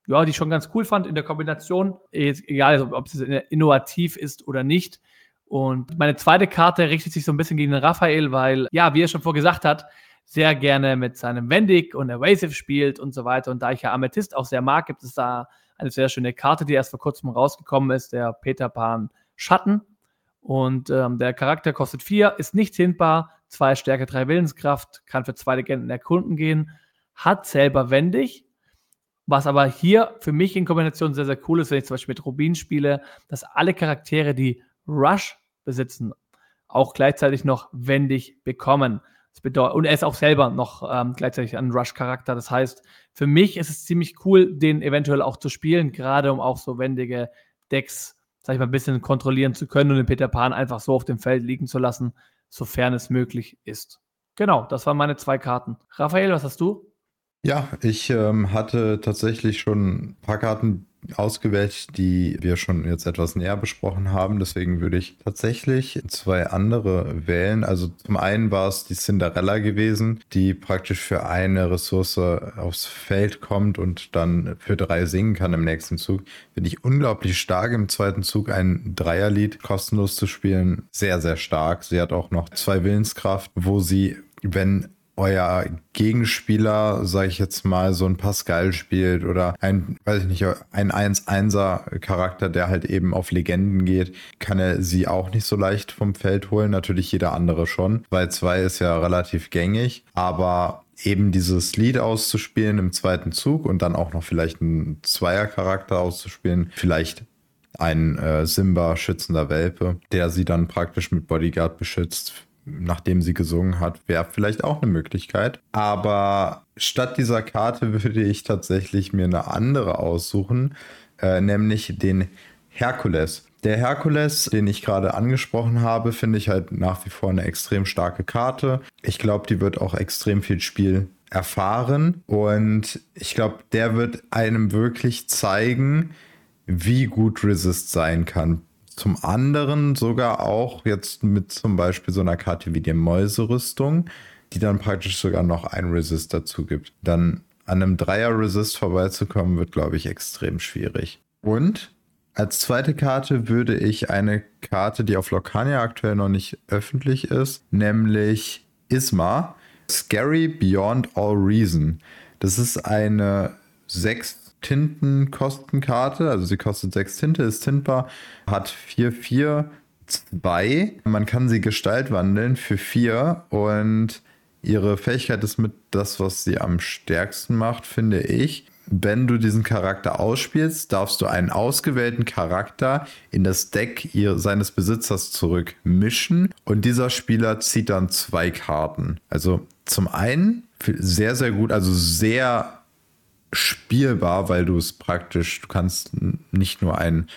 ja, die ich schon ganz cool fand in der Kombination. egal, ob es innovativ ist oder nicht. Und meine zweite Karte richtet sich so ein bisschen gegen den Raphael, weil, ja, wie er schon vorgesagt hat, sehr gerne mit seinem Wendig und Evasive spielt und so weiter. Und da ich ja Amethyst auch sehr mag, gibt es da eine sehr schöne Karte, die erst vor kurzem rausgekommen ist, der Peter Pan Schatten. Und ähm, der Charakter kostet vier, ist nicht hintbar, zwei Stärke, drei Willenskraft, kann für zwei Legenden erkunden gehen, hat selber wendig. Was aber hier für mich in Kombination sehr, sehr cool ist, wenn ich zum Beispiel mit Rubin spiele, dass alle Charaktere, die Rush besitzen, auch gleichzeitig noch wendig bekommen und er ist auch selber noch ähm, gleichzeitig ein Rush-Charakter. Das heißt, für mich ist es ziemlich cool, den eventuell auch zu spielen, gerade um auch so wendige Decks, sag ich mal, ein bisschen kontrollieren zu können und den Peter Pan einfach so auf dem Feld liegen zu lassen, sofern es möglich ist. Genau, das waren meine zwei Karten. Raphael, was hast du? Ja, ich ähm, hatte tatsächlich schon ein paar Karten, ausgewählt, die wir schon jetzt etwas näher besprochen haben. Deswegen würde ich tatsächlich zwei andere wählen. Also zum einen war es die Cinderella gewesen, die praktisch für eine Ressource aufs Feld kommt und dann für drei singen kann im nächsten Zug. Finde ich unglaublich stark im zweiten Zug ein Dreierlied kostenlos zu spielen. Sehr, sehr stark. Sie hat auch noch zwei Willenskraft, wo sie wenn euer Gegenspieler, sage ich jetzt mal, so ein Pascal spielt oder ein, weiß ich nicht, ein 1-1er Charakter, der halt eben auf Legenden geht, kann er sie auch nicht so leicht vom Feld holen. Natürlich jeder andere schon, weil 2 ist ja relativ gängig, aber eben dieses Lied auszuspielen im zweiten Zug und dann auch noch vielleicht einen Zweier-Charakter auszuspielen, vielleicht ein äh, Simba schützender Welpe, der sie dann praktisch mit Bodyguard beschützt, nachdem sie gesungen hat, wäre vielleicht auch eine Möglichkeit. Aber statt dieser Karte würde ich tatsächlich mir eine andere aussuchen, äh, nämlich den Herkules. Der Herkules, den ich gerade angesprochen habe, finde ich halt nach wie vor eine extrem starke Karte. Ich glaube, die wird auch extrem viel Spiel erfahren und ich glaube, der wird einem wirklich zeigen, wie gut Resist sein kann. Zum anderen sogar auch jetzt mit zum Beispiel so einer Karte wie der Mäuserüstung, die dann praktisch sogar noch ein Resist dazu gibt. Dann an einem Dreier-Resist vorbeizukommen, wird, glaube ich, extrem schwierig. Und als zweite Karte würde ich eine Karte, die auf Locania aktuell noch nicht öffentlich ist, nämlich Isma, Scary Beyond All Reason. Das ist eine 6 Tintenkostenkarte. Also sie kostet 6 Tinte, ist tintbar, hat 4, 4, 2. Man kann sie Gestalt wandeln für 4 und ihre Fähigkeit ist mit das, was sie am stärksten macht, finde ich. Wenn du diesen Charakter ausspielst, darfst du einen ausgewählten Charakter in das Deck ihr, seines Besitzers zurückmischen und dieser Spieler zieht dann zwei Karten. Also zum einen sehr, sehr gut, also sehr spielbar, weil du es praktisch, du kannst nicht nur einen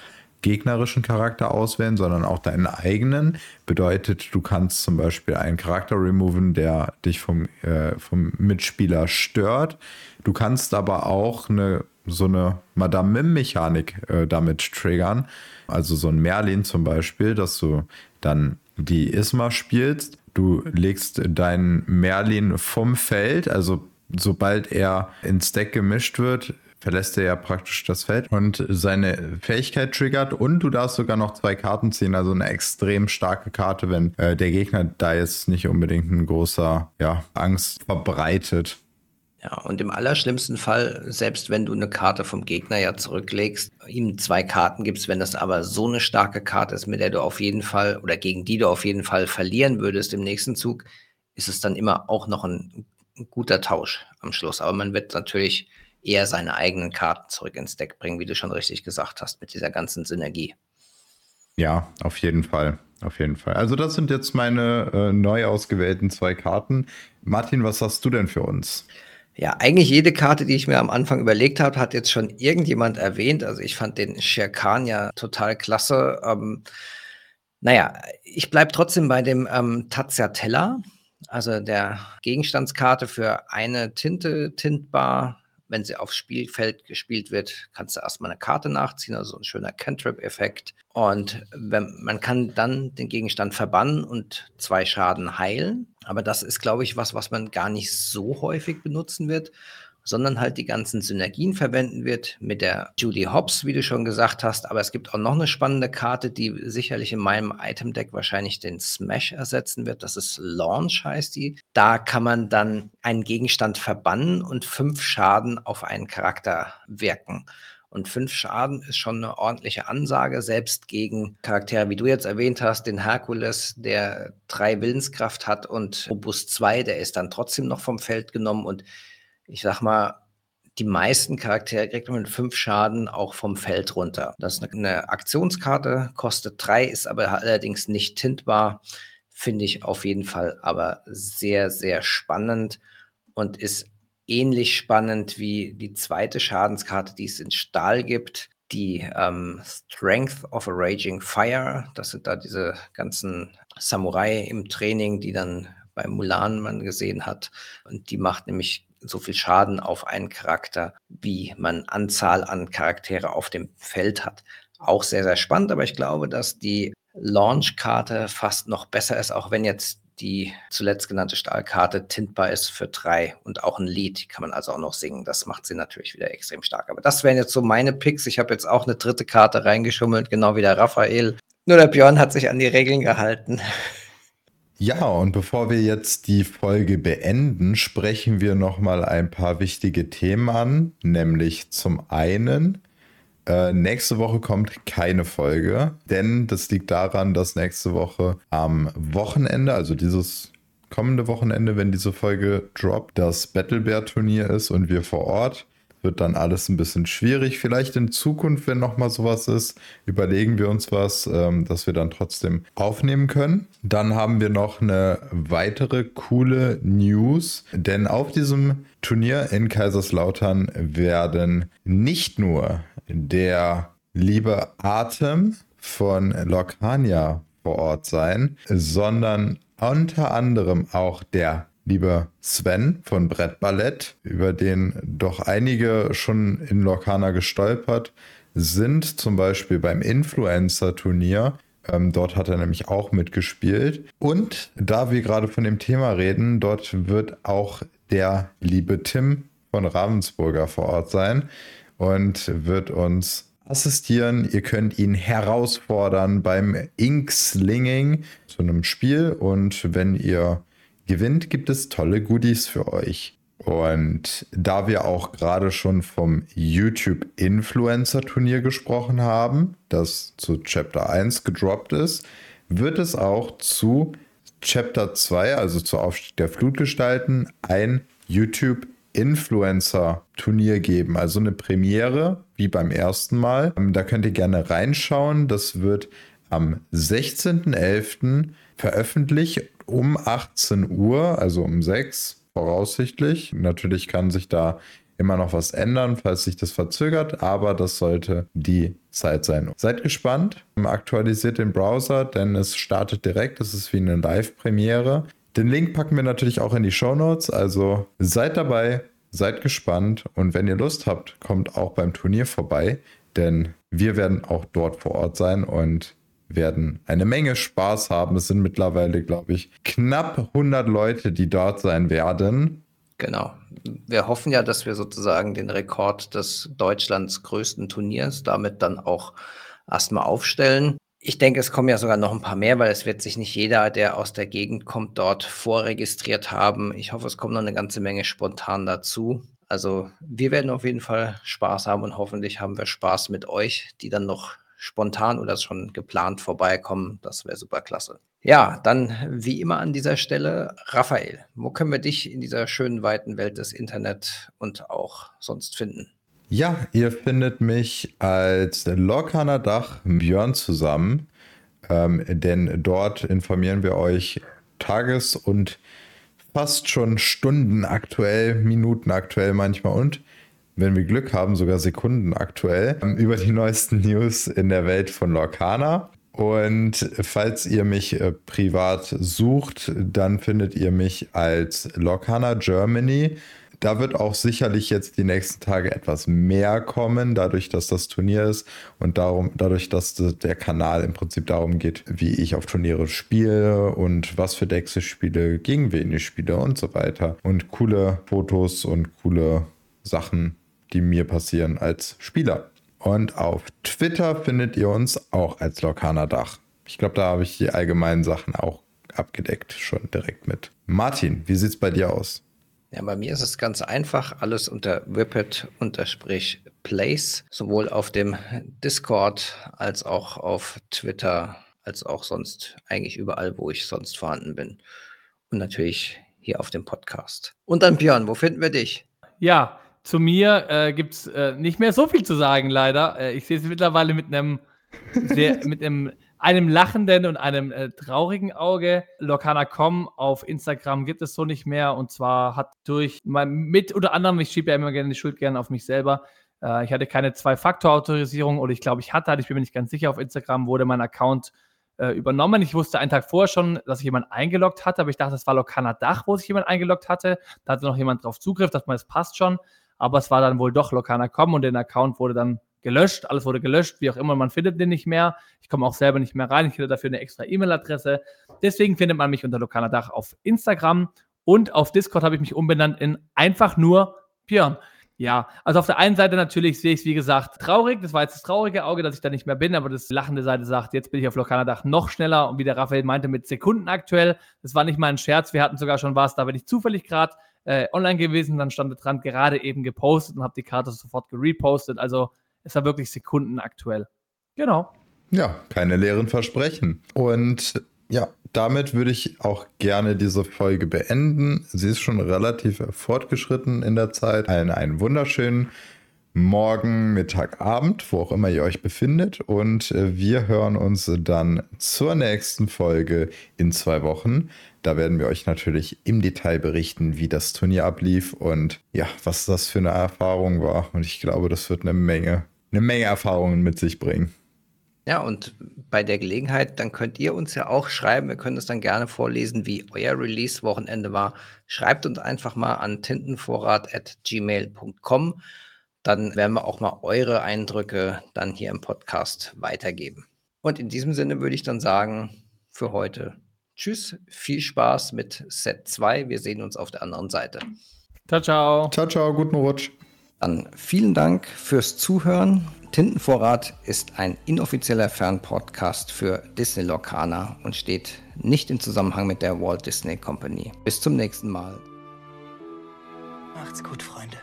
gegnerischen Charakter auswählen, sondern auch deinen eigenen. Bedeutet, du kannst zum Beispiel einen Charakter removen, der dich vom, äh, vom Mitspieler stört. Du kannst aber auch eine, so eine Madame Mim-Mechanik äh, damit triggern. Also so ein Merlin zum Beispiel, dass du dann die Isma spielst. Du legst deinen Merlin vom Feld, also sobald er ins Deck gemischt wird, verlässt er ja praktisch das Feld und seine Fähigkeit triggert und du darfst sogar noch zwei Karten ziehen, also eine extrem starke Karte, wenn äh, der Gegner da jetzt nicht unbedingt ein großer ja, Angst verbreitet. Ja, und im allerschlimmsten Fall, selbst wenn du eine Karte vom Gegner ja zurücklegst, ihm zwei Karten gibst, wenn das aber so eine starke Karte ist, mit der du auf jeden Fall oder gegen die du auf jeden Fall verlieren würdest im nächsten Zug, ist es dann immer auch noch ein ein guter Tausch am Schluss. Aber man wird natürlich eher seine eigenen Karten zurück ins Deck bringen, wie du schon richtig gesagt hast, mit dieser ganzen Synergie. Ja, auf jeden Fall. Auf jeden Fall. Also, das sind jetzt meine äh, neu ausgewählten zwei Karten. Martin, was hast du denn für uns? Ja, eigentlich jede Karte, die ich mir am Anfang überlegt habe, hat jetzt schon irgendjemand erwähnt. Also ich fand den Sherkan ja total klasse. Ähm, naja, ich bleibe trotzdem bei dem ähm, Taziatella also der Gegenstandskarte für eine Tinte tintbar. Wenn sie aufs Spielfeld gespielt wird, kannst du erstmal eine Karte nachziehen, also ein schöner Cantrip-Effekt. Und wenn, man kann dann den Gegenstand verbannen und zwei Schaden heilen. Aber das ist, glaube ich, was, was man gar nicht so häufig benutzen wird sondern halt die ganzen Synergien verwenden wird mit der Judy Hobbs, wie du schon gesagt hast. Aber es gibt auch noch eine spannende Karte, die sicherlich in meinem Item-Deck wahrscheinlich den Smash ersetzen wird. Das ist Launch, heißt die. Da kann man dann einen Gegenstand verbannen und fünf Schaden auf einen Charakter wirken. Und fünf Schaden ist schon eine ordentliche Ansage, selbst gegen Charaktere, wie du jetzt erwähnt hast, den Herkules, der drei Willenskraft hat und Robust 2, der ist dann trotzdem noch vom Feld genommen. Und ich sag mal, die meisten Charaktere kriegt man mit fünf Schaden auch vom Feld runter. Das ist eine Aktionskarte, kostet drei, ist aber allerdings nicht tintbar. Finde ich auf jeden Fall aber sehr, sehr spannend und ist ähnlich spannend wie die zweite Schadenskarte, die es in Stahl gibt. Die ähm, Strength of a Raging Fire. Das sind da diese ganzen Samurai im Training, die dann bei Mulan man gesehen hat. Und die macht nämlich so viel Schaden auf einen Charakter, wie man Anzahl an Charaktere auf dem Feld hat. Auch sehr, sehr spannend, aber ich glaube, dass die Launch-Karte fast noch besser ist, auch wenn jetzt die zuletzt genannte Stahlkarte tintbar ist für drei und auch ein Lied kann man also auch noch singen. Das macht sie natürlich wieder extrem stark. Aber das wären jetzt so meine Picks. Ich habe jetzt auch eine dritte Karte reingeschummelt, genau wie der Raphael. Nur der Björn hat sich an die Regeln gehalten. (laughs) Ja, und bevor wir jetzt die Folge beenden, sprechen wir nochmal ein paar wichtige Themen an, nämlich zum einen, äh, nächste Woche kommt keine Folge, denn das liegt daran, dass nächste Woche am Wochenende, also dieses kommende Wochenende, wenn diese Folge droppt, das Battle Bear Turnier ist und wir vor Ort wird dann alles ein bisschen schwierig. Vielleicht in Zukunft, wenn nochmal sowas ist, überlegen wir uns was, ähm, dass wir dann trotzdem aufnehmen können. Dann haben wir noch eine weitere coole News, denn auf diesem Turnier in Kaiserslautern werden nicht nur der liebe Atem von Lorcania vor Ort sein, sondern unter anderem auch der lieber Sven von Brett Ballett, über den doch einige schon in Lorcana gestolpert sind, zum Beispiel beim Influencer-Turnier. Ähm, dort hat er nämlich auch mitgespielt. Und da wir gerade von dem Thema reden, dort wird auch der liebe Tim von Ravensburger vor Ort sein und wird uns assistieren. Ihr könnt ihn herausfordern beim Inkslinging zu einem Spiel und wenn ihr gewinnt, gibt es tolle Goodies für euch. Und da wir auch gerade schon vom YouTube Influencer Turnier gesprochen haben, das zu Chapter 1 gedroppt ist, wird es auch zu Chapter 2, also zu Aufstieg der Flutgestalten, ein YouTube Influencer Turnier geben. Also eine Premiere, wie beim ersten Mal. Da könnt ihr gerne reinschauen. Das wird am 16.11. veröffentlicht um 18 Uhr, also um 6 voraussichtlich. Natürlich kann sich da immer noch was ändern, falls sich das verzögert, aber das sollte die Zeit sein. Seid gespannt, aktualisiert den Browser, denn es startet direkt, es ist wie eine Live-Premiere. Den Link packen wir natürlich auch in die Show Notes, also seid dabei, seid gespannt und wenn ihr Lust habt, kommt auch beim Turnier vorbei, denn wir werden auch dort vor Ort sein und werden eine Menge Spaß haben. Es sind mittlerweile, glaube ich, knapp 100 Leute, die dort sein werden. Genau. Wir hoffen ja, dass wir sozusagen den Rekord des Deutschlands größten Turniers damit dann auch erstmal aufstellen. Ich denke, es kommen ja sogar noch ein paar mehr, weil es wird sich nicht jeder, der aus der Gegend kommt, dort vorregistriert haben. Ich hoffe, es kommen noch eine ganze Menge spontan dazu. Also wir werden auf jeden Fall Spaß haben und hoffentlich haben wir Spaß mit euch, die dann noch spontan oder schon geplant vorbeikommen. Das wäre super klasse. Ja, dann wie immer an dieser Stelle, Raphael, wo können wir dich in dieser schönen weiten Welt des Internet und auch sonst finden? Ja, ihr findet mich als Lorcaner Dach Björn zusammen, ähm, denn dort informieren wir euch tages- und fast schon Stunden aktuell, Minuten aktuell manchmal und wenn wir Glück haben, sogar Sekunden aktuell, ähm, über die neuesten News in der Welt von Lorcana. Und falls ihr mich äh, privat sucht, dann findet ihr mich als Lorcana Germany. Da wird auch sicherlich jetzt die nächsten Tage etwas mehr kommen, dadurch, dass das Turnier ist und darum, dadurch, dass der Kanal im Prinzip darum geht, wie ich auf Turniere spiele und was für Decks ich spiele, gegen wen ich spiele und so weiter. Und coole Fotos und coole Sachen die mir passieren als Spieler. Und auf Twitter findet ihr uns auch als Lokana Dach. Ich glaube, da habe ich die allgemeinen Sachen auch abgedeckt, schon direkt mit. Martin, wie sieht es bei dir aus? Ja, bei mir ist es ganz einfach. Alles unter Whippet-Place, sowohl auf dem Discord als auch auf Twitter, als auch sonst eigentlich überall, wo ich sonst vorhanden bin. Und natürlich hier auf dem Podcast. Und dann Björn, wo finden wir dich? Ja, zu mir äh, gibt es äh, nicht mehr so viel zu sagen, leider. Äh, ich sehe es mittlerweile mit einem (laughs) mit einem, einem lachenden und einem äh, traurigen Auge. Lokana.com auf Instagram gibt es so nicht mehr. Und zwar hat durch mit oder anderem, ich schiebe ja immer gerne die Schuld gerne auf mich selber. Äh, ich hatte keine Zwei-Faktor-Autorisierung oder ich glaube, ich hatte, ich bin mir nicht ganz sicher. Auf Instagram wurde mein Account äh, übernommen. Ich wusste einen Tag vorher schon, dass sich jemand eingeloggt hatte, aber ich dachte, das war Lokana Dach, wo sich jemand eingeloggt hatte. Da hatte noch jemand drauf Zugriff, dass man es passt schon. Aber es war dann wohl doch Lokana.com und der Account wurde dann gelöscht. Alles wurde gelöscht, wie auch immer. Man findet den nicht mehr. Ich komme auch selber nicht mehr rein. Ich hätte dafür eine extra E-Mail-Adresse. Deswegen findet man mich unter Lokana Dach auf Instagram und auf Discord habe ich mich umbenannt in einfach nur Björn. Ja, also auf der einen Seite natürlich sehe ich es, wie gesagt, traurig. Das war jetzt das traurige Auge, dass ich da nicht mehr bin, aber das lachende Seite sagt, jetzt bin ich auf Lokanadach noch schneller und wie der Raphael meinte, mit Sekunden aktuell. Das war nicht mal ein Scherz, wir hatten sogar schon was, da bin ich zufällig gerade äh, online gewesen, dann stand dran, gerade eben gepostet und habe die Karte sofort gerepostet. Also es war wirklich Sekunden aktuell. Genau. Ja, keine leeren Versprechen. Und ja, damit würde ich auch gerne diese Folge beenden. Sie ist schon relativ fortgeschritten in der Zeit. Einen, einen wunderschönen Morgen, Mittag, Abend, wo auch immer ihr euch befindet. Und äh, wir hören uns dann zur nächsten Folge in zwei Wochen. Da werden wir euch natürlich im Detail berichten, wie das Turnier ablief und ja, was das für eine Erfahrung war. Und ich glaube, das wird eine Menge, eine Menge Erfahrungen mit sich bringen. Ja, und bei der Gelegenheit, dann könnt ihr uns ja auch schreiben. Wir können es dann gerne vorlesen, wie euer Release-Wochenende war. Schreibt uns einfach mal an tintenvorrat.gmail.com. Dann werden wir auch mal eure Eindrücke dann hier im Podcast weitergeben. Und in diesem Sinne würde ich dann sagen, für heute Tschüss, viel Spaß mit Set 2. Wir sehen uns auf der anderen Seite. Ciao, ciao. Ciao, ciao, guten Rutsch. Dann vielen Dank fürs Zuhören. Tintenvorrat ist ein inoffizieller Fernpodcast für Disney Lorcaner und steht nicht im Zusammenhang mit der Walt Disney Company. Bis zum nächsten Mal. Macht's gut, Freunde.